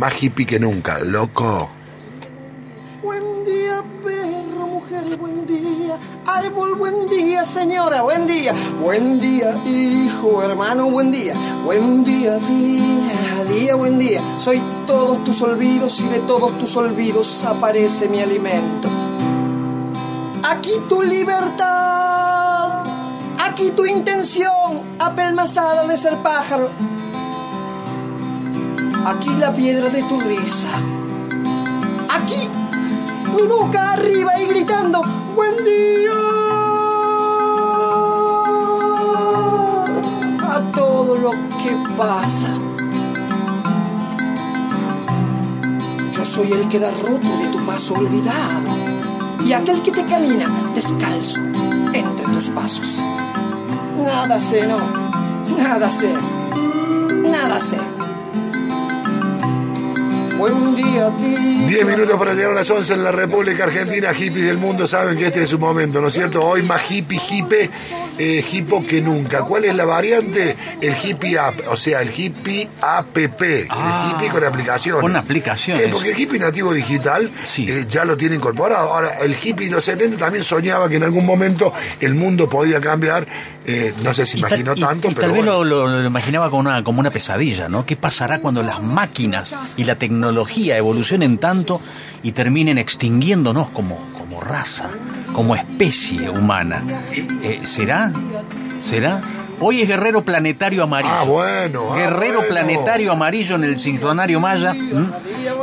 más hippie que nunca, loco. Buen día, perro, mujer, buen día. Árbol, buen día, señora, buen día. Buen día, hijo, hermano, buen día. Buen día, día, día, buen día. Soy todos tus olvidos y de todos tus olvidos aparece mi alimento. Aquí tu libertad, aquí tu intención, apelmazada de ser pájaro. Aquí la piedra de tu risa. Aquí mi boca arriba y gritando, buen día. A todo lo que pasa. Yo soy el que da roto de tu paso olvidado y aquel que te camina descalzo entre tus pasos. Nada sé, no, nada sé, nada sé. Buen día a. 10 minutos para llegar a las 11 en la República Argentina. Hippies del mundo saben que este es su momento, ¿no es cierto? Hoy más hippie, hippie, eh, hipo que nunca. ¿Cuál es la variante? El hippie app, o sea, el hippie app. Ah, el hippie con aplicaciones. con aplicaciones. Eh, porque el hippie nativo digital Sí. eh, ya lo tiene incorporado. Ahora, el hippie de los 70 también soñaba que en algún momento el mundo podía cambiar. Eh, no sé si Y tal- imaginó y- tanto, y pero tal vez bueno. lo, lo- lo imaginaba como una, como una pesadilla, ¿no? ¿Qué pasará cuando las máquinas y la tecnología evolucionen tanto y terminen extinguiéndonos como, como raza, como especie humana? Eh, ¿Será? ¿Será? Hoy es Guerrero Planetario Amarillo. Ah, bueno, ah, Guerrero bueno. Planetario Amarillo en el sincronario Maya.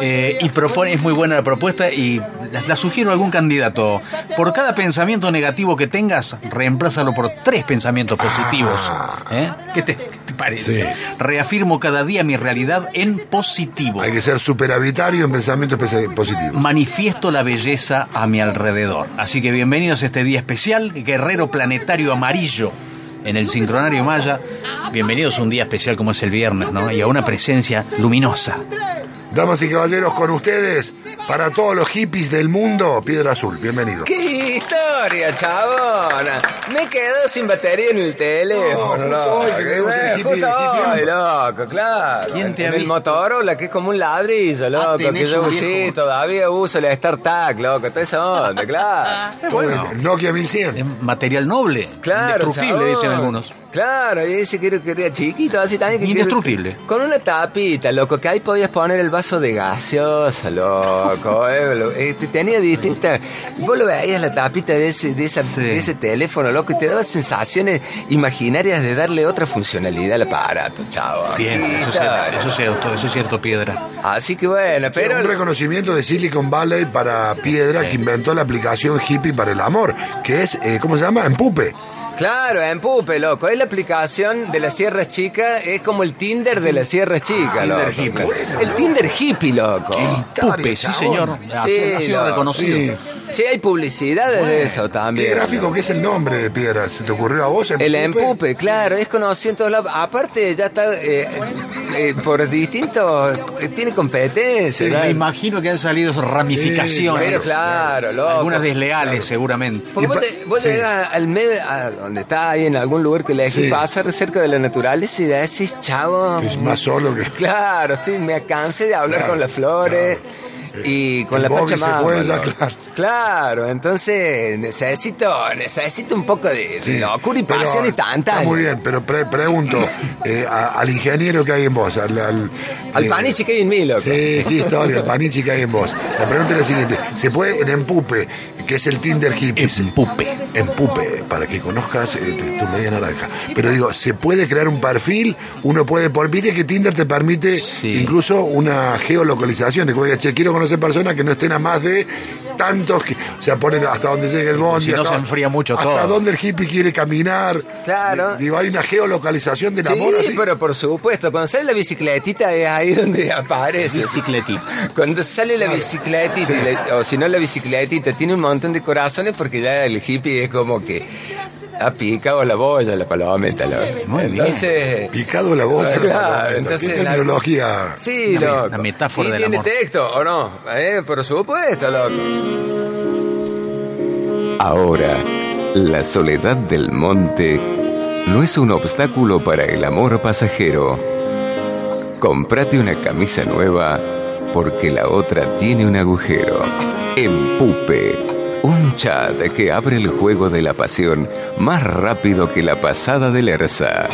Eh, y propone, es muy buena la propuesta y la, la sugiero a algún candidato. Por cada pensamiento negativo que tengas, reemplázalo por tres pensamientos positivos. ¿Eh? ¿Qué, te, qué te parece? Ah. Sí. Reafirmo cada día mi realidad en positivo. Hay que ser superhabitario en pensamiento espe- positivo. Manifiesto la belleza a mi alrededor. Así que bienvenidos a este día especial, Guerrero Planetario Amarillo, en el Sincronario Maya. Bienvenidos a un día especial como es el viernes, ¿no? Y a una presencia luminosa. Damas y caballeros, con ustedes, para todos los hippies del mundo, Piedra Azul, bienvenido. ¡Qué historia, chabona! Me quedo sin batería en el teléfono, No, loco. hoy que el Eh, hippie- Justo hoy, loco, claro. ¿Quién te en ha el visto? Motorola, que es como un ladrillo, loco. que tenés yo sí, todavía uso la StarTAC, loco. Toda esa onda, claro. Es Nokia 1100. Es material noble. Claro, Indestructible, chabón. dicen algunos. Claro, y ese que era- que era chiquito, así también. Que Indestructible. que- con una tapita, loco, que ahí podías poner el vaso de gaseosa, loco. eh, lo- eh, te- tenía distintas. Vos lo veías la tapita de ese, de, esa- Sí. de ese teléfono, loco, y te daba sensaciones imaginarias de darle otra funcionalidad al aparato, chavo. Bien, eso es cierto, eso es cierto, eso es cierto, Piedra. Así que bueno, Pero pero. un reconocimiento de Silicon Valley para Piedra que inventó la aplicación hippie para el amor, que es, eh, ¿cómo se llama? Empupe. Claro, en Pupe, loco. Es la aplicación de las Sierras Chicas, es como el Tinder de las Sierras Chicas, loco. Tinder hippie. Claro. El Tinder hippie, loco. Pupe, sí, señor. Sí, ha sido no, reconocido. Sí, hay publicidades de eso ¿Qué también. gráfico que es el nombre de Piedra? ¿Se te ocurrió a vos? El empupe, claro, es conocido en todos lados. Aparte, ya está eh, eh, por distintos. eh, tiene competencia. Me imagino que han salido ramificaciones. Pero claro, loco. Algunas desleales, seguramente. Porque vos, te- vos Sí. llegás al medio, a donde está ahí en algún lugar que le Sí. pasar cerca de la naturaleza y decís, chavo. Que es más solo que... Claro, estoy, me cansé de hablar Claro, con las flores y con El la se Pachamama. fue ya, ¿no? claro. Claro, entonces necesito necesito un poco de, de locura y Pero pasión instantánea. Está muy bien, pero pre- pregunto eh, a- al ingeniero que hay en vos, al... Al, Al eh, panichi que hay en mí, loco. Sí, qué historia, el panichi que hay en vos. La pregunta es la siguiente, ¿se puede en Empupe, que es el Tinder hippie, se- Empupe. Empupe, para que conozcas eh, tu, tu media naranja. Pero digo, ¿se puede crear un perfil? Uno puede, por viste que Tinder te permite Sí. incluso una geolocalización, de que diga, che, quiero conocer personas que no estén a más de tantos, que, o sea, ponen hasta donde llegue el bondi. Si no hasta- se enfría mucho hasta todo. dónde el hippie quiere caminar. Claro. Digo, hay una geolocalización del Sí, amor así. pero por supuesto, cuando sale la bicicletita es ahí donde aparece. Bicicletita. Cuando sale la bicicletita, la- o si no la bicicletita, tiene un montón de corazones porque ya el hippie es como que ha picado la boya, la palometa. la- Muy bien. Entonces... Picado la. Ah, Claro, entonces... ¿Qué terminología? Sí, Sí, loco. la metáfora ¿Y del tiene amor. texto o no? ¿Eh? Por supuesto, loco. Ahora, la soledad del monte no es un obstáculo para el amor pasajero. Comprate una camisa nueva porque la otra tiene un agujero. Empupe, un chat que abre el juego de la pasión más rápido que la pasada del ERSA.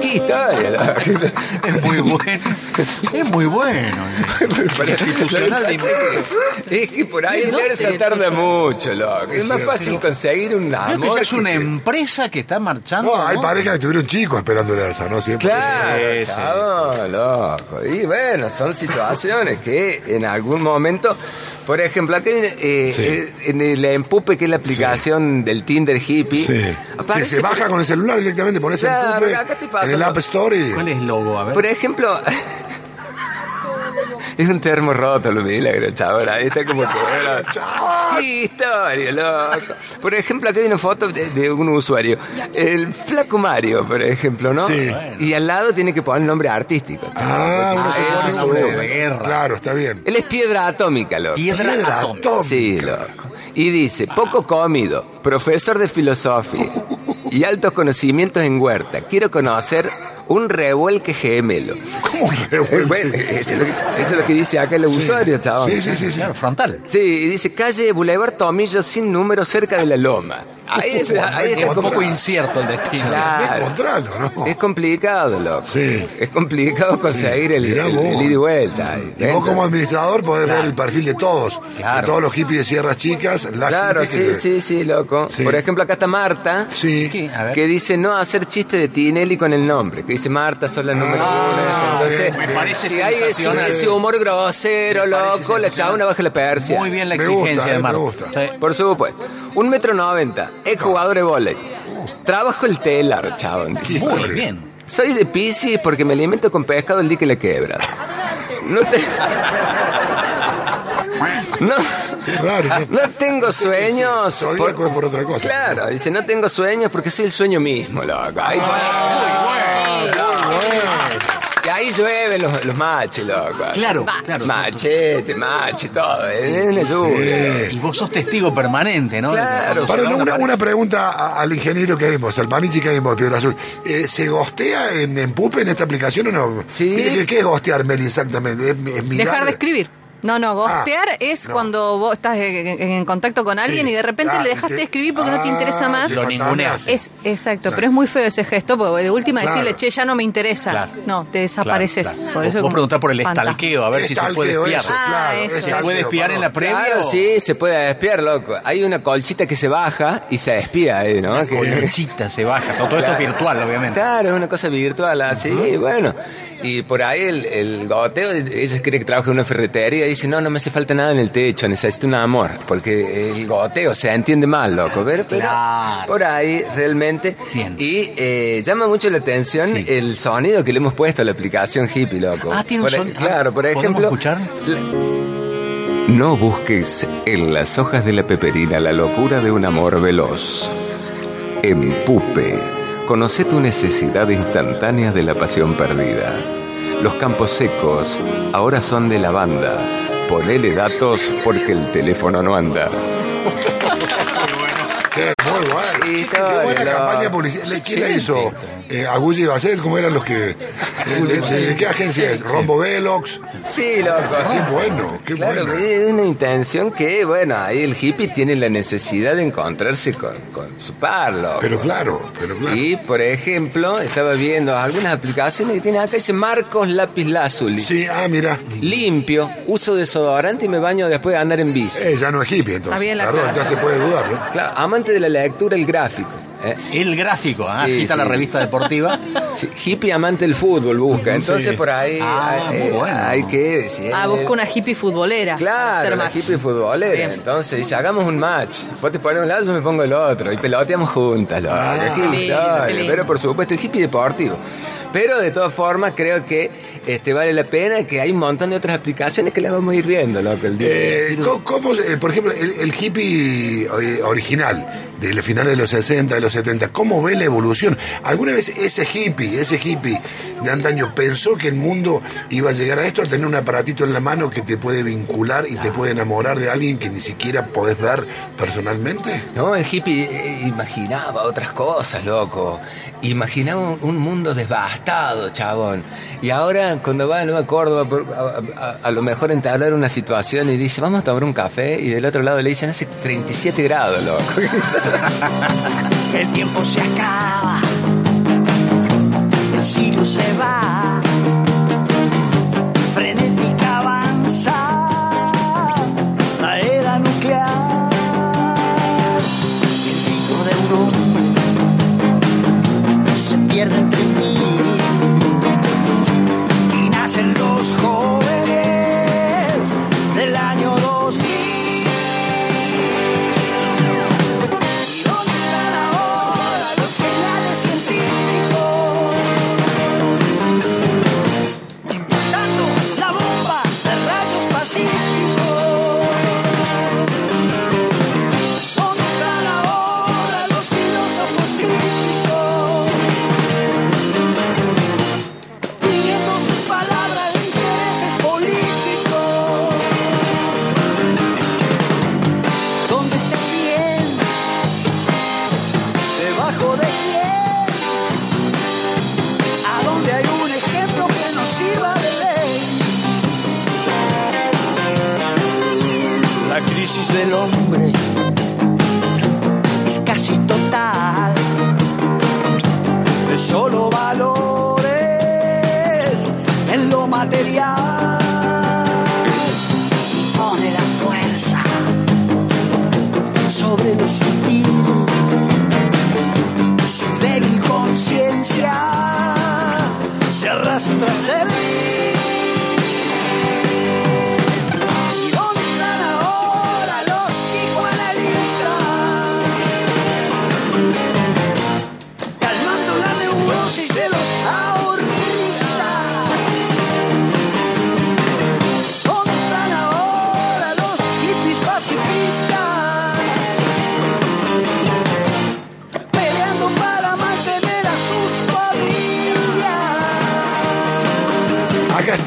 ¿Qué historia? la- Es muy bueno. Es muy bueno. Para institucional de Es que por ahí ¿De el ERSA tarda mucho, loco. Es más fácil conseguir un que amor. ya es una que- empresa que está marchando. No, hay ¿no? parejas que tuvieron chicos esperando el ERSA, ¿no? Siempre. Claro, loco. Y bueno, son situaciones que en algún momento, por ejemplo, aquí eh, Sí. eh, en el Empupe, que es la aplicación del Tinder hippie, Sí. Aparece, se baja con el celular directamente, pones el Claro, empupe acá te pasa, en el. App Store y... ¿Cuál es el logo? A ver. por ejemplo, es un termo roto, lo milagro, chaval. Ahí está como que. ¡Qué historia, loco! Por ejemplo, aquí hay una foto de, de un usuario. El Flaco Mario, por ejemplo, ¿no? Sí. Y al lado tiene que poner el nombre artístico. Ah, chaval, porque se eso es nombre un- de guerra. Claro, está bien. Él es piedra atómica, loco. Piedra Piedra atómica. atómica. Sí, loco. Y dice, poco comido, profesor de filosofía y altos conocimientos en huerta. Quiero conocer un revuelque gemelo. ¿Cómo revuelve? bueno, eso es, lo que, eso es lo que dice acá el usuario, chaval. Sí, sí, sí, sí. Frontal. Sí, y dice calle Boulevard Tomillo sin número cerca de la loma. Ahí, es- ahí Es un como... poco incierto el destino. Claro. ¿no? Es complicado, loco. Sí. Es complicado conseguir el, el- el ida y vuelta. Y vos como administrador podés ver el perfil de todos. Claro. De todos los hippies de Sierras Chicas. las Claro, que sí, sí, sí, loco. Sí. Por ejemplo, acá está Marta. Sí. Que dice no hacer chiste de Tinelli con el nombre. Que dice Marta, sos la número uno. Entonces, bien, me parece si hay ese, humor grosero, loco, la chabona baja la persia. Muy bien la Me exigencia gusta, eh, de me Marta. gusta. Sí. Por supuesto. Un metro noventa, ex jugador de volei. Trabajo el telar, chabón. Muy bien. Soy de Pisces porque me alimento con pescado el día que la quebra. No te... No, Raro, ¿no? no tengo sueños. Es por otra cosa. Claro, dice, no tengo sueños porque soy el sueño mismo, loco. Ahí, y ahí llueven los, los maches, loco. Claro, claro. Machete, mache, todo. Es una lluvia. Y vos sos testigo permanente, ¿no? Claro. Para una, una pregunta a- al ingeniero que vimos, al Panichi que vimos, Piedra Azul. Eh, ¿Se gostea en, en Pupe en esta aplicación o no? Sí. ¿Qué, qué- qué es gostear, Meli, exactamente? ¿Es, es mirar? Dejar de escribir. No, no, gostear Ah, es no. cuando vos estás en, contacto con alguien Sí. y de repente Ah, le dejaste te- de escribir porque no te Ah, interesa más. Lo ninguneas. Es exacto, pero es muy feo ese gesto porque de última Claro. decirle, che, ya no me interesa. Claro. No, te desapareces. Claro, claro. Por Vos- eso es vos preguntás por el fantasma. estalqueo, a ver si se puede espiar. eso, Ah, claro, eso. es ¿Se puede espiar en la previa? O- sí, se puede espiar, loco. Hay una colchita que se baja y se espía ahí, ¿no? Que- Colchita se baja. Todo, esto es virtual, obviamente. Claro, es una cosa virtual así, bueno. Y por ahí el, el goteo, ella quiere que trabaje en una ferretería y dice, no, no me hace falta nada en el techo, necesito un amor. Porque el goteo se entiende mal, loco. Pero, pero Claro. por ahí realmente. Bien. Y eh, llama mucho la atención Sí. el sonido que le hemos puesto a la aplicación hippie, loco. Ah, tiene un Por- son- ah, Claro, por ¿podemos ejemplo... escuchar? la- no busques en las hojas de la peperina la locura de un amor veloz. Empupe. Conoce tu necesidad instantánea de la pasión perdida. Los campos secos ahora son de lavanda. Ponele datos porque el teléfono no anda. Qué muy bueno. Y Qué buena campaña publicitaria. ¿Quién la hizo? Eh, Agulli y Basset, ¿cómo eran los que...? ¿De, de- de qué agencia es? ¿Rombo Velox? Sí, loco. Qué bueno, qué Claro, bueno. es una intención que, bueno, ahí el hippie tiene la necesidad de encontrarse con, con su par, loco. Pero claro, pero claro. Y, por ejemplo, estaba viendo algunas aplicaciones que tiene acá, dice Marcos Lápiz Lazuli. Sí, ah, mira. Limpio, uso desodorante y me baño después de andar en bici. Eh, ya no es hippie, entonces. Está bien la Perdón, ya se puede dudar, ¿no? Claro, amante de la lectura, el gráfico. ¿eh? El gráfico, ah, Sí, está la revista deportiva. Sí, hippie amante del fútbol busca. Entonces Sí. por ahí Ah, hay, eh, bueno. hay que decir. Ah, busca una hippie futbolera. Claro, match. hippie futbolera. Bien. Entonces dice, hagamos un match. Vos te pones un lado, yo me pongo el otro. Y peloteamos juntas. loco. Ah, Qué qué lindo, historia. qué lindo. Pero por supuesto, el hippie deportivo. Pero de todas formas, creo que este vale la pena que hay un montón de otras aplicaciones que las vamos a ir viendo, loco, el día. Eh, ¿cómo, por ejemplo, el, el hippie eh, original, de los finales de los 60, de los 70, ¿cómo ve la evolución? ¿Alguna vez ese hippie, ese hippie de antaño pensó que el mundo iba a llegar a esto, a tener un aparatito en la mano que te puede vincular y te puede enamorar de alguien que ni siquiera podés ver personalmente? No, el hippie eh, imaginaba otras cosas, loco. Imaginaba un, un mundo gastado, chabón. Y ahora, cuando va a Córdoba, a, a- a lo mejor entablar una situación y dice, vamos a tomar un café, y del otro lado le dicen, hace 37 grados, loco. El tiempo se acaba, el siglo se va, crisis del hombre es casi total. Es solo valores en lo material. Pone la fuerza sobre lo sutil. Su débil conciencia se arrastra a servir.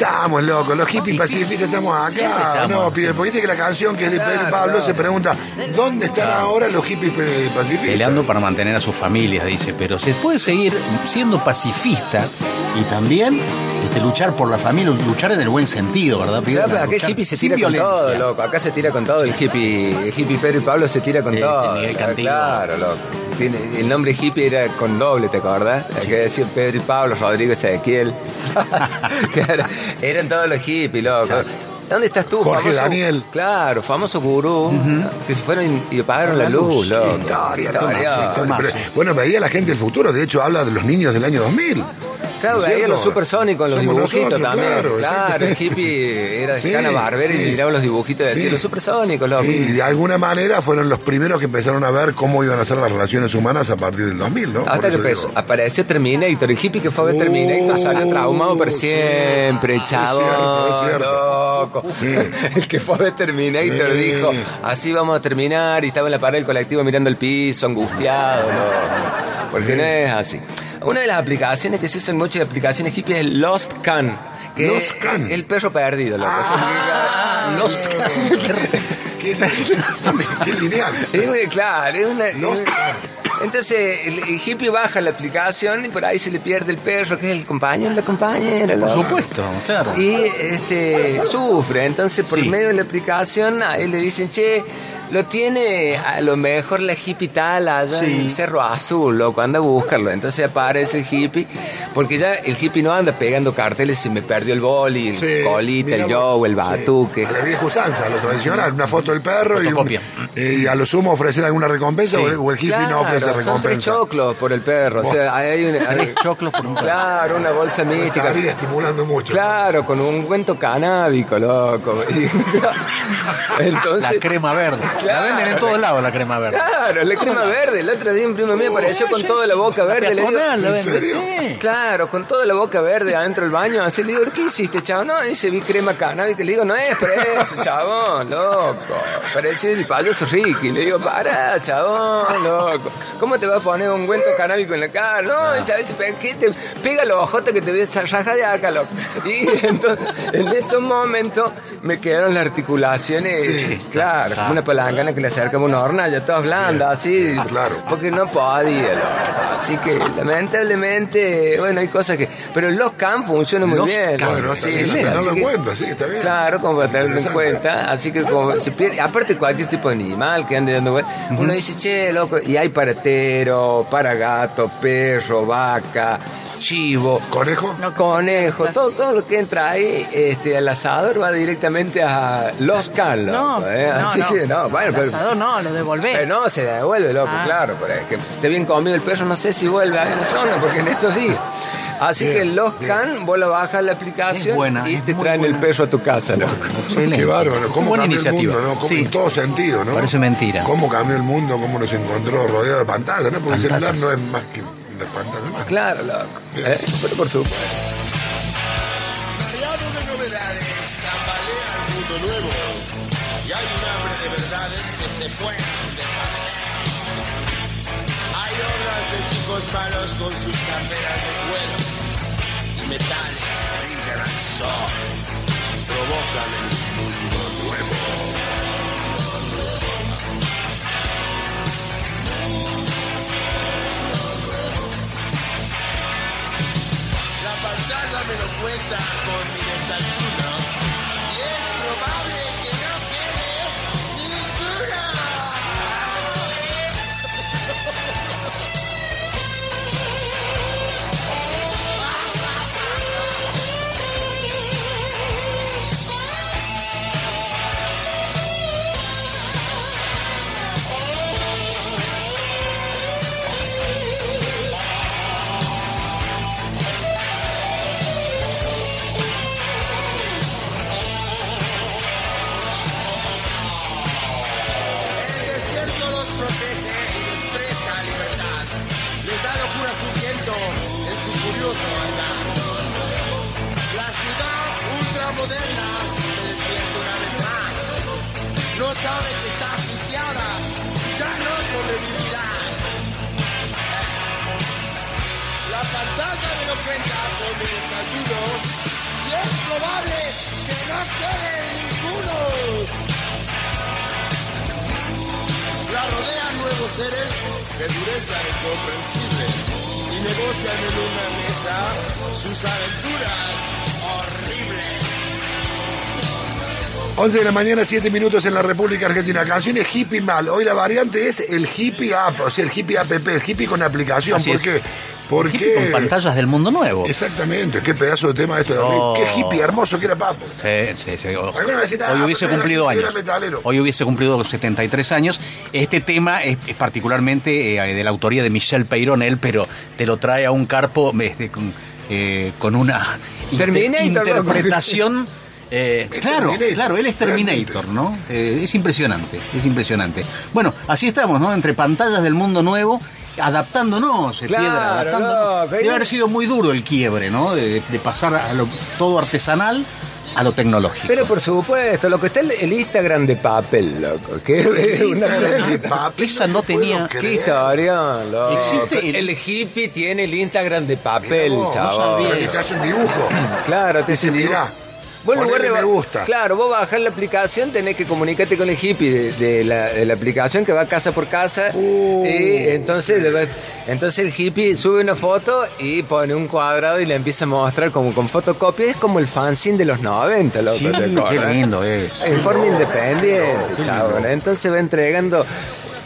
Ja! Estamos, loco, los hippies pacifistas estamos acá. estamos. No, pide, porque viste que la canción que es de Pedro Pablo se pregunta, ¿dónde están ahora los hippies pacifistas? Peleando para mantener a sus familias, dice, pero se puede seguir siendo pacifista y también este, luchar por la familia, luchar en el buen sentido, ¿verdad? Claro, pero acá el hippie se tira con violencia. todo, loco. Acá se tira con todo. El hippie, el hippie Pedro y Pablo se tira con Sí, todo. sí, Miguel Claro, Cantillo. Claro, loco. El nombre hippie era con doble, ¿te acordás? Hay que decir Pedro y Pablo, Rodrigo Ezequiel. claro, eran todos los hippies, loco. ¿Dónde estás tú? Jorge Daniel. Claro, famoso gurú, que se fueron y apagaron la luz, loco. Historia, toma, historia. historia. Pero, bueno, veía la gente del futuro, de hecho habla de los niños del año 2000. Claro, ¿No veía cierto? los supersónicos, los Somos dibujitos nosotros, también. claro, Claro, el hippie era de Sí, Hanna Barbera sí. y miraba los dibujitos y decía, Sí. los supersónicos, loco. Y de alguna manera fueron los primeros que empezaron a ver cómo iban a ser las relaciones humanas a partir del 2000, ¿no? Hasta que apareció Terminator, el hippie que fue a ver Oh, Terminator salió traumado por siempre, cierto. loco. El que fue a ver Terminator dijo, así vamos a terminar, y estaba en la pared del colectivo mirando el piso, angustiado, loco. Porque no es así. Una de las aplicaciones que se usan muchas aplicaciones hippies es Lost Can. Que Lost es Can. el perro perdido, loco. Ah, Lost Qué, qué lineal. Es una- claro, es una. Lost entonces, el, el hippie baja la aplicación y por ahí se le pierde el perro, que es el compañero, la compañera. Por loco. supuesto, claro. Y este sufre. Entonces, por Sí. medio de la aplicación, a él le dicen, che, lo tiene a lo mejor la hippie tal allá en el Cerro Azul, loco, anda a buscarlo. Entonces aparece el hippie, porque ya el hippie no anda pegando carteles si me perdió el boli, el Sí, colita, el. Joe, el Sí, batuque. A la vieja usanza, lo tradicional, una foto del perro y, un- Fotocopia. y a lo sumo ofrecer alguna recompensa o, el, o el hippie Claro, no ofrece son tres recompensa. choclos por el perro. O sea, hay una, hay- Tres choclos por un perro. Claro, una bolsa mística. Estaría estimulando mucho. Claro, con un cuento canábico, loco. Entonces, La crema verde. La Claro. venden en todos lados la crema verde. Claro, la crema verde. El otro día un primo mío apareció con toda la boca verde. Le digo. Claro, con toda la boca verde adentro del baño. Así le digo, ¿qué hiciste, chavo? No, dice, vi crema canábica. Le digo, no es preso, chabón, loco. Parece el payaso Ricky. Le digo, para, chabón, loco. ¿Cómo te vas a poner un cuento canábico en la cara? No, dice, a veces, pe- ¿qué te pega los ojotes que te voy a rajar de acá, loco. Y entonces, en esos momentos me quedaron las articulaciones, Sí. claro, como una Pero ganas que le acercamos una hornalla, todas blandas, así. Claro. Porque no podía, loco. Así que, lamentablemente, bueno, hay cosas que. Pero los CAM funcionan muy Los bien. Loco, sí, sí, sí, en que- cuenta, sí, está bien. Claro, como para tenerlo en cuenta. Así que como se pierde, aparte cualquier tipo de animal que ande dando vueltas, uno dice, che, loco, y hay para tero, para gato, perro, vaca, chivo, ¿Conejo? No, conejo, todo, todo lo que entra ahí, este, al asador va directamente a los No, loco, ¿eh? no, Así no. que no, bueno, El pero, asador no, lo devolvés. pero no, se devuelve, loco, Ah. claro, pero es que si esté bien comido el perro, no sé si vuelve a la zona, porque en estos días. Así Bien, que los bien. can, vos la bajas la aplicación buena, y te traen el perro a tu casa, loco. Excelente. Qué bárbaro, cómo Buena cambió iniciativa. el mundo, ¿no? Cómo Sí. En todo sentido, ¿no? Parece mentira. Cómo cambió el mundo, cómo nos encontró rodeado de pantallas, ¿no? Porque el celular no es más que pantalla más. Claro, loco. ¿eh? Pero por supuesto. Variado de novedades, tambalea el mundo nuevo. Y hay un hambre de verdades que se fueron de paseo. Hay obras de chicos malos con sus camperas de cuero. Y metales brillan al sol. Provocan el me lo cuenta con mi desayuno. Desayuno y es probable que no quede ninguno. La rodean nuevos seres de dureza incomprensible y negocian en una mesa sus aventuras horribles. 11 de la mañana, 7 minutos en la República Argentina. Canciones hippie mal. Hoy la variante es el hippie app, o sea, el hippie app, el hippie con aplicación. Así ¿Por es. qué? ¿Por Hippie qué? con pantallas del mundo nuevo. Exactamente, qué pedazo de tema esto de Oh. Qué hippie hermoso que era Papo. Sí, sí, sí. Decían, Hoy ah, hubiese cumplido años. Hoy hubiese cumplido los 73 años. Este tema es, es particularmente eh, de la autoría de Michel Peyronel, pero te lo trae a un carpo este, con, eh, con una Terminator, interpretación. eh, claro, Terminator, claro, él es Terminator, ¿no? Eh, es impresionante, es impresionante. Bueno, así estamos, ¿no? Entre pantallas del mundo nuevo, adaptándonos, eh, Claro, piedra, adaptándonos. Debe haber sido muy duro el quiebre, ¿no? De, de pasar a lo, todo artesanal a lo tecnológico. Pero por supuesto, lo que está el, el Instagram de papel, loco. Que es una Papi, Esa no tenía-. Qué historia, loco. Existe el- el... hippie tiene el Instagram de papel, No, no chaval. sabía. Que te hace un dibujo. Claro, te Mirá, Vos en lugar de me gusta. Claro, vos bajás la aplicación, tenés que comunicarte con el hippie de, de la, de la aplicación que va casa por casa. Uh. Y entonces, entonces el hippie sube una foto y pone un cuadrado y le empieza a mostrar como con fotocopia. Es como el fanzine de los 90, loco. Sí, ¿te qué lindo es. En forma independiente, chabón. Entonces va entregando.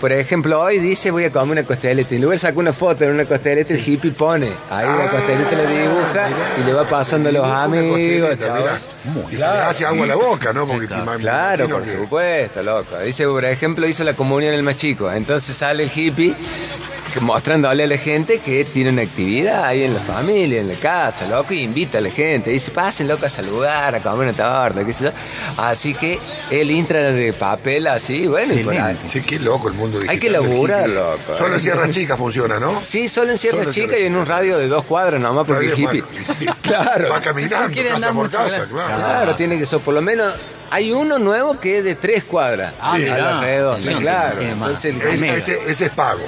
Por ejemplo, hoy dice voy a comer una costeleta y luego saca una foto en una costeleta y el hippie pone. Ahí la costeleta la dibuja y le va pasando a los amigos, mirá. Y se le hace agua a la boca, ¿no? Porque Claro, imagino por que- supuesto, loco. Dice, por ejemplo, hizo la comunión el más chico. Entonces sale el hippie mostrándole a la gente que tiene una actividad ahí en la familia, en la casa, loco, y invita a la gente. Dice, pasen, loco, a saludar, a comer una torta, qué sé yo. Así que el intra de papel así, bueno, y por ahí. Sí, qué loco el mundo Hay que digital laburar, loco. Solo en Sierra Chica funciona, ¿no? Sí, solo en Sierra Solo en Chica Sierra y en un radio de dos cuadras nomás porque el hippie. bueno, sí. Claro. Va caminando, quiere casa por casa, claro. Claro, tiene que ser por lo menos. Hay uno nuevo que es de tres cuadras Ah, a mirá. la redonda, Sí, claro. Entonces, ese, ese es pago.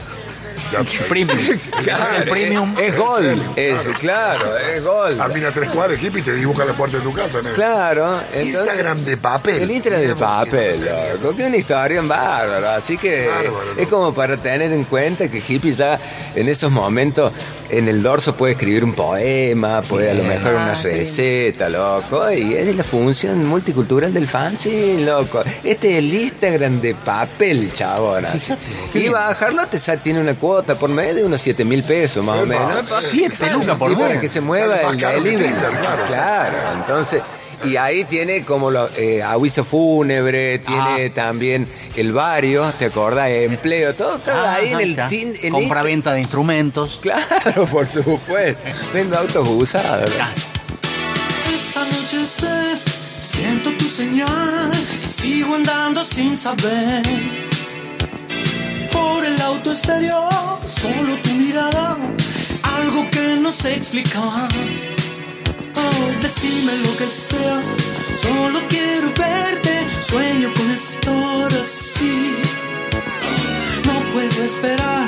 Premium. Es el premium. Es gol, es, claro, es gol. Camina tres cuadras, hippie, te dibuja la puerta de tu casa. ¿no? Claro, entonces, Instagram de papel. El Instagram de papel, loco, que es una historia en bárbaro. Así que Bárbaro, es como para tener en cuenta que hippie ya en esos momentos en el dorso puede escribir un poema, puede a lo mejor una Ah, receta, loco. Y es la función multicultural del fanzine, loco. Este es el Instagram de papel, chabón. Y bajarlo te sa- tiene una cuota por medio de unos 7 mil pesos más o menos. Siete lucas por Y para mes. que se mueva el delivery. Tinder, claro. Entonces. Y ahí tiene como los eh, aviso fúnebre, tiene Ah. también el barrio, ¿te acordás? Empleo, todo, todo Ah, ahí en el está. tin, en Compra-venta de instrumentos. este- Claro, por supuesto. Vendo autos usados. Ah, Esa noche sé, siento tu señal y sigo andando sin saber. Auto exterior, solo tu mirada, algo que no sé explicar. Oh, decime lo que sea, solo quiero verte, sueño con estar así. No puedo esperar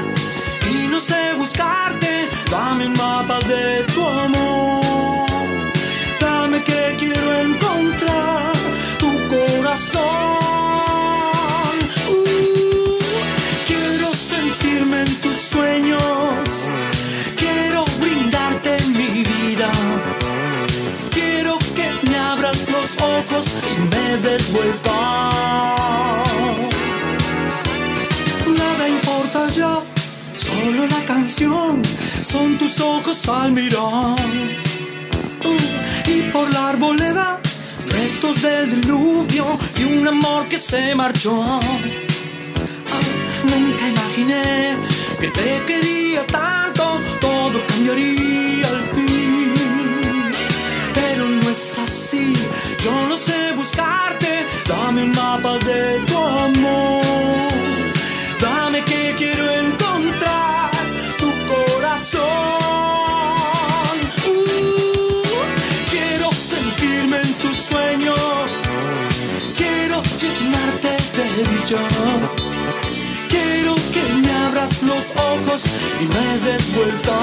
y no sé buscarte, dame un mapa de tu amor. Dame que quiero encontrar tu corazón. Vuelta. Nada importa ya, solo la canción. Son tus ojos al mirar y por la arboleda restos del diluvio y un amor que se marchó. Ah, nunca imaginé que te quería tanto, todo cambiaría al fin. Pero no es así, yo no sé buscarte, dame un mapa de tu amor. Dame que quiero encontrar tu corazón. Uh, quiero sentirme en tus sueños. Quiero llenarte de dicha. Quiero que me abras los ojos y me des vuelta.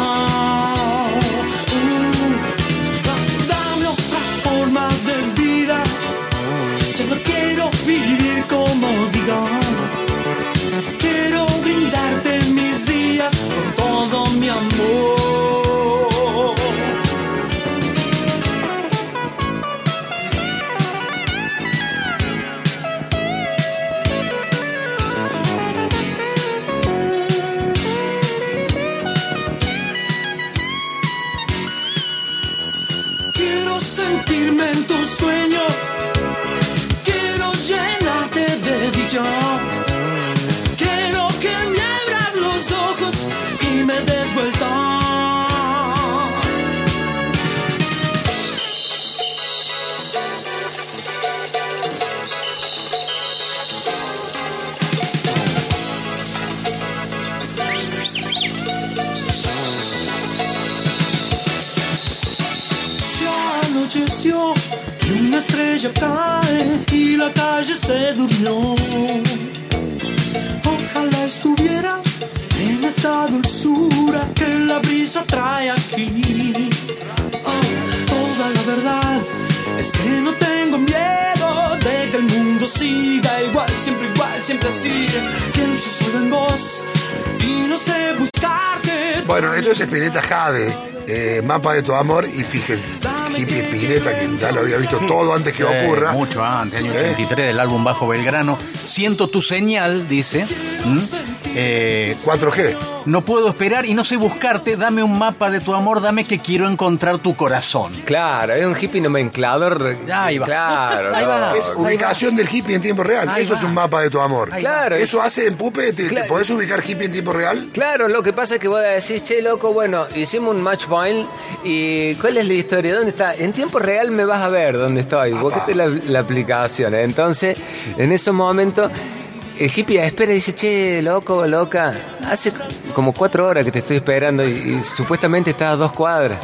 Y no sé buscarte. Bueno, esto es Espineta Jade, eh, mapa de tu amor y fíjense, hippie Espineta, que ya lo había visto todo antes que Eh, ocurra. Mucho antes, año Eh. 83 del álbum Bajo Belgrano. Siento tu señal, dice. ¿Mm? Eh, 4G. no puedo esperar y no sé buscarte. Dame un mapa de tu amor. Dame que quiero encontrar tu corazón. Claro, es un hippie nomenclador. Ahí va. Claro, Ahí va. Es ubicación del hippie en tiempo real. Ahí Eso va. es un mapa de tu amor. Ahí Claro, Eso hace en Pupe, te, te Claro. podés ubicar hippie en tiempo real. Claro, lo que pasa es que vos decís, che, loco, bueno, hicimos un match point y ¿cuál es la historia? ¿Dónde está? En tiempo real me vas a ver dónde estoy, porque la, la aplicación. Entonces, en esos momentos, el hippie espera y dice, che, loco, loca, hace como cuatro horas que te estoy esperando y, y supuestamente estás a dos cuadras.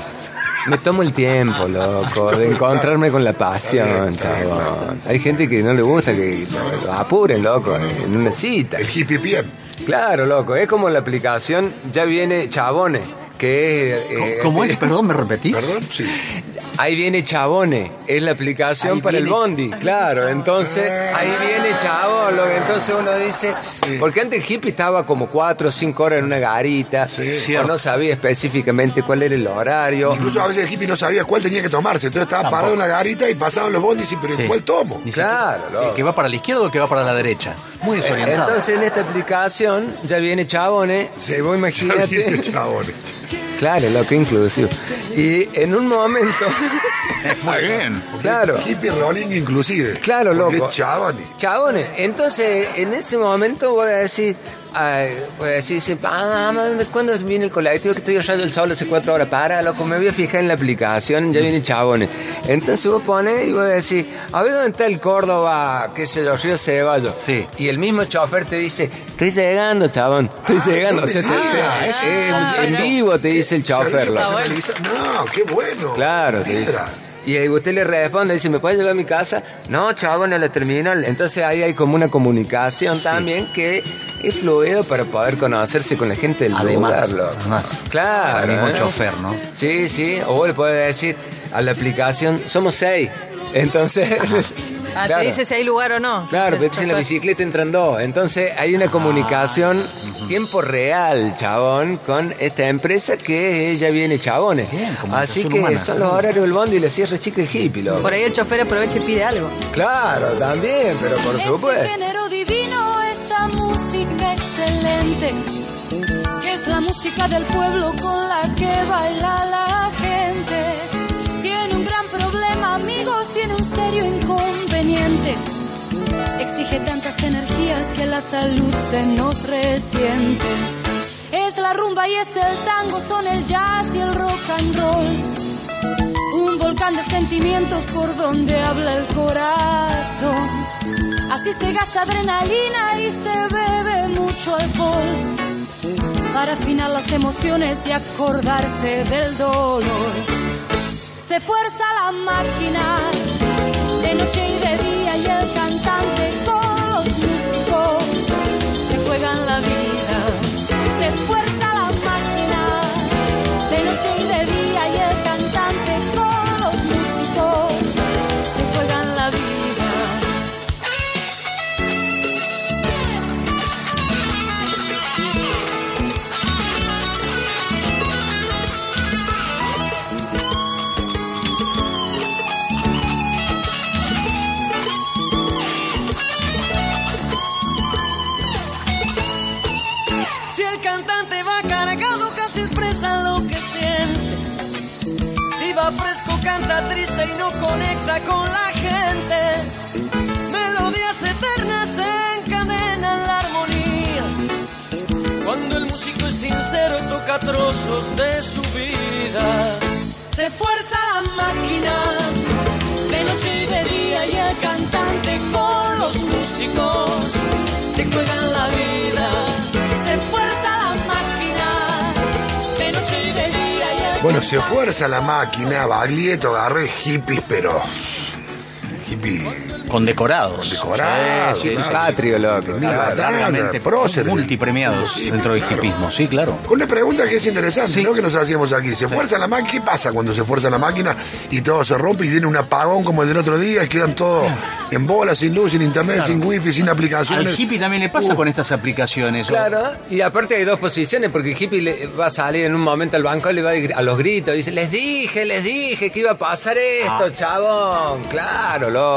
Me tomo el tiempo, loco, de encontrarme con la pasión, chabón. Hay gente que no le gusta que lo apuren, loco, en una cita. El hippie pie. Claro, loco, es como la aplicación, ya viene chabones, que es... eh, ¿Cómo es? Perdón, ¿me repetís? ¿Perdón? Sí. Ahí viene Chabone, es la aplicación Ahí para el bondi, claro. Entonces, ahí viene Chabón, lo que entonces uno dice, porque antes el hippie estaba como cuatro o cinco horas en una garita, o no sabía específicamente cuál era el horario. Incluso a veces el hippie no sabía cuál tenía que tomarse. Entonces estaba Tampoco. parado en la garita y pasaban los bondis y pero Sí. ¿cuál tomo? Ni Claro, siquiera- loco. ¿El que va para la izquierda o el que va para la derecha? Muy desorientado. Entonces en esta aplicación ya viene Chabone, se vos Ya imagínate. viene, chabones. Claro, loco, inclusivo. Y en un momento, Muy bien. claro. Hippie rolling inclusive. Claro, loco. es chabones. Chabones, entonces en ese momento voy a decir, ay, voy a decir, sí, ah, mamá, ¿cuándo viene el colectivo? Que estoy rayando el sol hace cuatro horas. Para, loco, me voy a fijar en la aplicación, ya viene chabones. Entonces vos pones y voy a decir, a ver dónde está el Córdoba, qué sé yo, Río Ceballos. Sí. Y el mismo chofer te dice, estoy llegando, chabón, estoy llegando. O sea, te- Ah, eh, está en vivo te dice el chofer. Loco. No, qué bueno. Claro, te dice. Y usted le responde, dice, ¿me puedes llevar a mi casa? No, chavo, en la terminal. Entonces ahí hay como una comunicación también que es fluido para poder conocerse con la gente del Además, lugar. además. Claro. Al mismo ¿eh? chofer, ¿no? Sí, sí. O vos le podés decir a la aplicación, somos seis. Entonces... Ah, claro. te dice si hay lugar o no. Claro, pero en la bicicleta entran dos. Entonces hay una comunicación tiempo real, chabón, con esta empresa que ella viene chabones. Bien, Así que humana. son los horarios del bondi y le cierra chica el hippie, loco. Por ahí el chofer aprovecha y pide algo. Claro, también, pero por Este supuesto. género divino, esta música excelente, que es la música del pueblo con la que baila la serio inconveniente. Exige tantas energías que la salud se nos resiente. Es la rumba y es el tango, son el jazz y el rock and roll. Un volcán de sentimientos por donde habla el corazón. Así se gasta adrenalina y se bebe mucho alcohol. Para afinar las emociones y acordarse del dolor. Se fuerza la máquina Se canta triste y no conecta con la gente. Melodías eternas encadenan la armonía. Cuando el músico es sincero, toca trozos de su vida. Se fuerza la máquina de noche y de día y el cantante con los músicos se juegan la vida. Se fuerza Bueno, se fuerza la máquina, Baglietto agarré hippies, pero. Hippie Condecorados. decorado. Sí, sí, claro. Patrio, loco. Largamente multipremiados Sí, dentro del claro. hipismo. Sí, claro. Con una pregunta que es interesante, Sí. ¿no? Que nos hacíamos aquí. ¿Se fuerza la máquina? ¿Qué pasa cuando se fuerza la máquina y todo se rompe y viene un apagón como el del otro día y quedan todos en bola, sin luz, sin internet, sin wifi, sin aplicaciones? Al hippie también le pasa con estas aplicaciones. ¿o? Claro, y aparte hay dos posiciones, porque el hippie le va a salir en un momento al banco y le va a los gritos, dice, les dije, les dije que iba a pasar esto, Ah. chabón. Claro, loco.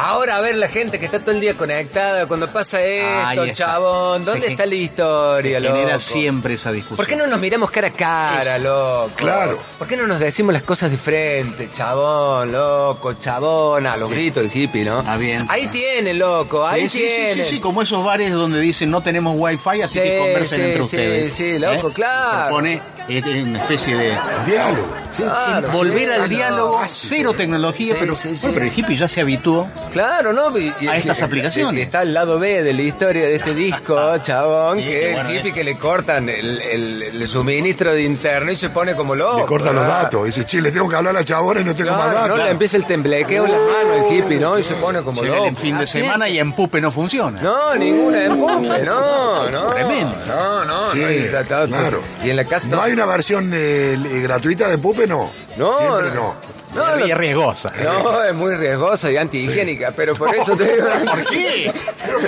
Ahora a ver la gente que está todo el día conectada, cuando pasa esto, Ahí está. chabón, ¿dónde Se está la historia, Se genera loco? siempre esa discusión. ¿Por qué no nos miramos cara a cara, loco? Claro. ¿Por qué no nos decimos las cosas de frente, chabón, loco, chabón, a los gritos del hippie, no? Ah, bien. Ahí tiene, loco, ahí Sí, sí, sí, tiene. Sí, sí, como esos bares donde dicen no tenemos wifi, así que conversen sí, entre sí, ustedes. sí, loco, ¿Eh? claro. Propone es una especie de Diálogo. Claro, volver sí, al no, diálogo, básico. cero tecnología, Sí, pero, sí, sí. bueno, pero el hippie ya se habituó. Claro, ¿no? Y- y- A y- estas y- aplicaciones. y está el lado B de la historia de este disco, chabón, Sí, que bueno, el hippie es- que le cortan el, el- el suministro de internet y se pone como loco. Le cortan los datos. Dice, che, le tengo que hablar a y no tengo más Claro, datos. ¿no? Le empieza el temblequeo en las manos el hippie, ¿no? Y se pone como Llega loco. el fin de semana y en Pupe no funciona. No, ninguna empuje, no, no. Tremendo. No, no, Sí, no. Y, claro. y en la casa ¿No hay una versión eh, eh, gratuita de Pupe? No. No, Siempre no. No, y no, es riesgosa. no, es muy riesgosa y antihigiénica, pero por eso te digo. ¿Por qué?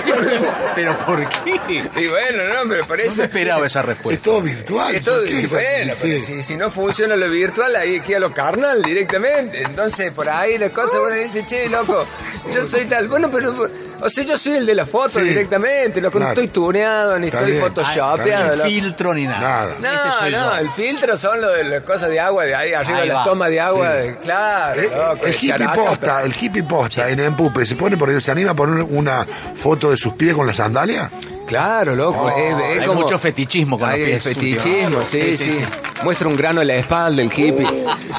¿Pero por qué? Y bueno, no, pero por No eso. me esperaba esa Es respuesta. todo virtual. Esto, ¿por qué esa- bueno, pero sí. si, si no funciona lo virtual, ahí queda lo carnal directamente. Entonces, por ahí la cosa, bueno, dice, che, loco, yo soy tal. Bueno, pero, o sea, yo soy el de la foto Sí. directamente, loco, no Claro. estoy tuneado, ni Está estoy bien. photoshopeado. Ni loco. filtro ni nada. Nada. Este No, no, yo. el filtro son lo de las cosas de agua de ahí arriba, Ahí las tomas de agua, Sí. de- claro. Eh, loco, el hippie characa, posta, el hippie posta en Empupe, ¿se pone porque se anima a poner una foto de sus pies con la sandalia? Claro, loco, es, es Hay como... mucho fetichismo con los Hay pies. fetichismo, Claro, sí, sí, Muestra un grano en la espalda el hippie.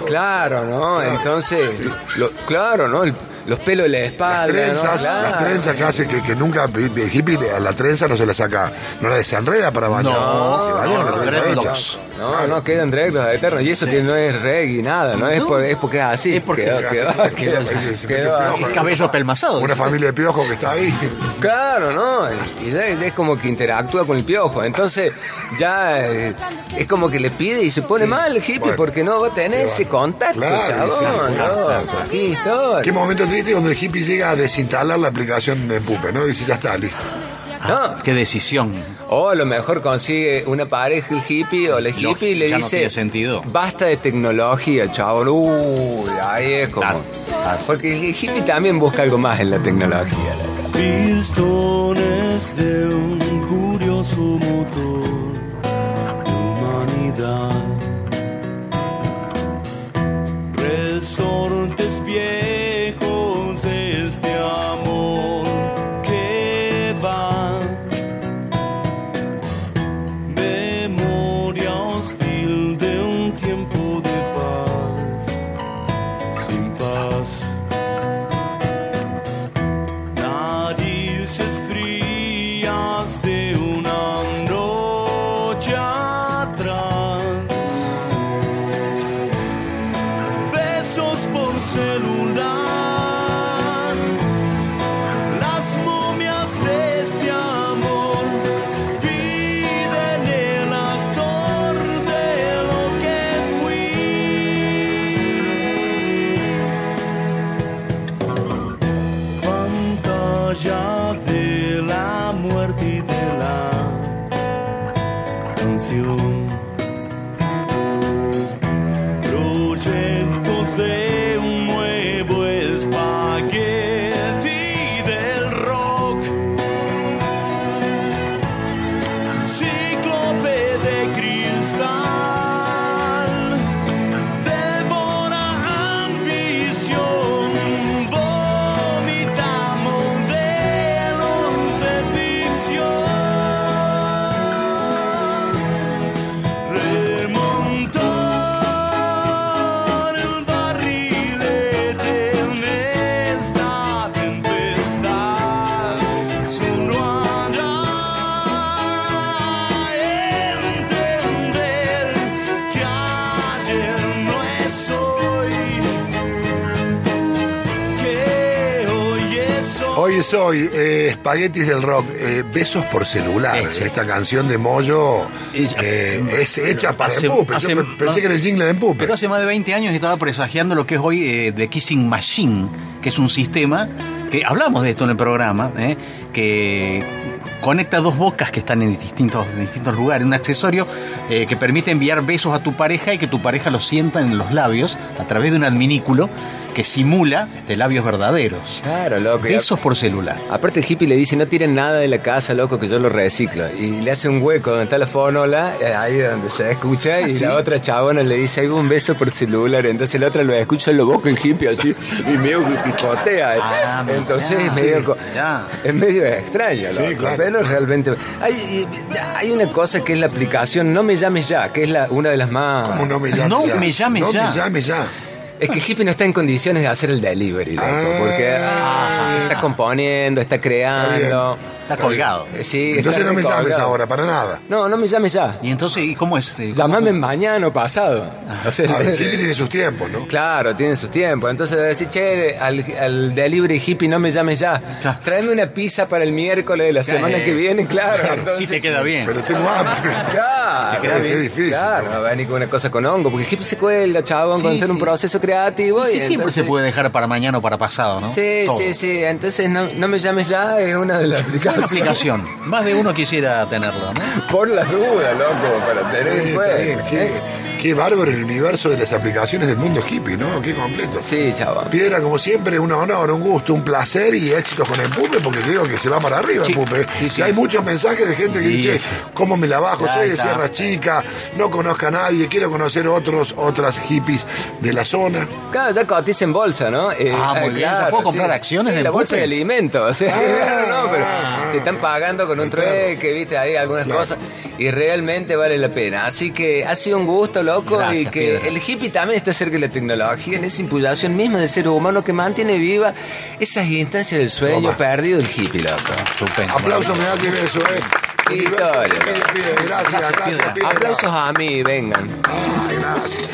Claro, ¿no? Entonces, lo- claro, ¿no? El- los pelos de la Las espalda, ¿no? trenzas, Claro. las trenzas que hace que, que nunca el hippie a la trenza no se la saca, no la desenreda para bañar. No, se baña con la no, trenza hecha. No, no, quedan dreadlocks eternos. Y eso que no es reggae, nada, ¿no? Es, por- es porque es así. Es porque quedó, es quedó, así, quedó, así. piojo. Cabello pelmazado. Una familia de piojos que está ahí. Claro, ¿no? Y ya es es como que interactúa con el piojo. Entonces, ya eh, es como que le pide y se pone mal el hippie Bueno. porque no va a tener ese contacto, Claro, chabón. sí, ¿no? claro, Aquí está. Qué momento triste cuando el hippie llega a desinstalar la aplicación de Pupe, ¿no? Y dice, ya está, listo. No. Qué decisión. O a lo mejor consigue una pareja el hippie o la hippie y le ya no dice tiene sentido. basta de tecnología, chabón. Uy, ahí es como. Claro, claro. Porque el hippie también busca algo más en la tecnología. Pistones de un curioso motor de humanidad. Resortes viejos canción. Hoy. Hoy eh, Espaguetis del Rock, eh, Besos por celular. Ese. Esta canción de Moyo eh, es hecha para Hace- Empupe. Hace- pensé que era el jingle de Empupe. Pero hace más de 20 años estaba presagiando lo que es hoy The Kissing Machine, que es un sistema que hablamos de esto en el programa, eh, que conecta dos bocas que están en distintos, en distintos lugares, un accesorio eh, que permite enviar besos a tu pareja y que tu pareja los sienta en los labios a través de un adminículo que simula este, labios verdaderos. Claro, loco. y Besos por celular. Aparte el hippie le dice, no tiren nada de la casa, loco, que yo lo reciclo. Y le hace un hueco donde está la fonola, eh, ahí donde se escucha, y la otra chabona le dice, hay un beso por celular. Entonces la otra lo escucha en la boca en hippie así, y medio que picotea. Ah, Entonces mirá, es medio, sí, es extraño, Sí, loco, claro. pero realmente... Hay, una cosa que es la aplicación No Me Llames Ya, que es la, una de las más... ¿Cómo no me llames No ya? me llames no ya. me llames ya. Es que Hippie no está en condiciones de hacer el delivery, loco, Ah. porque ah, está componiendo, está creando. Está colgado. Eh, Sí, Entonces está no me llames recolgado. ahora, para nada. No, no me llames ya. Y entonces, ¿y cómo es? Eh, Llamame mañana o pasado. O sea, A ver, Hippie tiene sus tiempos, ¿no? Claro, tiene sus tiempos. Entonces decir, che, al, al delivery hippie no me llames ya. Claro. Tráeme una pizza para el miércoles de la Claro. semana que viene, claro. Sí Entonces, te queda bien. Pero tengo hambre. Claro, Te queda bien. Qué difícil. Claro, ¿no? va a venir con una cosa con hongo, porque hippie se cuelga, chabón, Sí, con hacer un sí. proceso creativo. Sí, y siempre entonces- se puede dejar para mañana o para pasado, ¿no? Sí, Todo. sí, sí. Entonces no, no me llames ya, es una de las Una aplicación. Más de uno quisiera tenerla, ¿no? Por las dudas, loco, para tener Sí. Qué, bárbaro el universo de las aplicaciones del mundo hippie, ¿no? Qué completo. Sí, chabón. Piedra, como siempre, un honor, un gusto, un placer y éxitos con el Pupe, porque creo que se va para arriba Sí, el Pupe. sí, sí. Y hay muchos mensajes de gente que Sí, dice. ¿cómo me la bajo? Ya Soy de está. Sierra Chica, no conozco a nadie, quiero conocer otros, otras hippies de la zona. Claro, ya cotiza en bolsa, ¿no? Eh, Ah, muy eh, bien, ¿ya puedo comprar acciones sí, del la bolsa de alimentos. O sea, Ah, no, pero ah, te están pagando con un trueque, viste, ahí algunas Claro. cosas. Y realmente vale la pena. Así que ha sido un gusto, loco. Gracias, y que Piedra. el hippie también está cerca de la tecnología, en esa impulsación misma del ser humano que mantiene viva esas instancias del sueño Toma. perdido del hippie, loco. Estupendo. Aplausos me da que eso, ¿eh? Universo pide, pide. Gracias, gracias. Aplausos a mí, vengan. Ay, gracias.